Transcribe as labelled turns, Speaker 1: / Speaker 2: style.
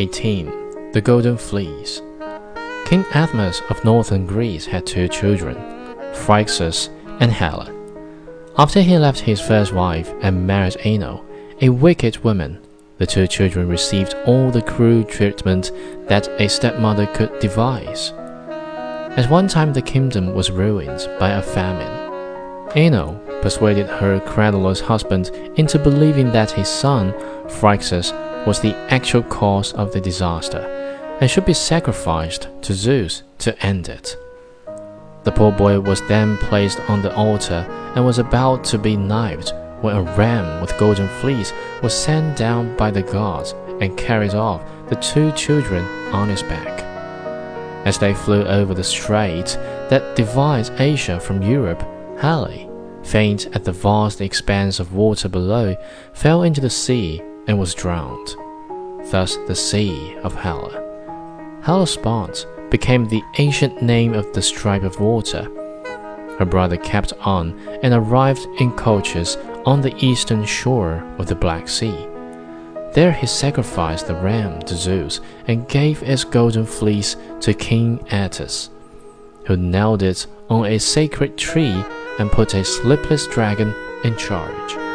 Speaker 1: 18 The Golden Fleece King Athamas of northern Greece had two children, Phrixus and Helle. After he left his first wife and married Ino, a wicked woman, the two children received all the cruel treatment that a stepmother could devise. At one time, the kingdom was ruined by a famine. Ino persuaded her credulous husband into believing that his son, Phrixus, was the actual cause of the disaster and should be sacrificed to Zeus to end it. The poor boy was then placed on the altar and was about to be knifed when a ram with golden fleece was sent down by the gods and carried off the two children on its back. As they flew over the strait that divides Asia from Europe, Helle, faint at the vast expanse of water below, fell into the sea and was drowned. Thus, the Sea of Helle. Hellespont became the ancient name of the stripe of water. Her brother kept on and arrived in Colchis on the eastern shore of the Black Sea. There he sacrificed the ram to Zeus and gave its golden fleece to King Aeetes, who nailed it on a sacred tree and put a sleepless dragon in charge.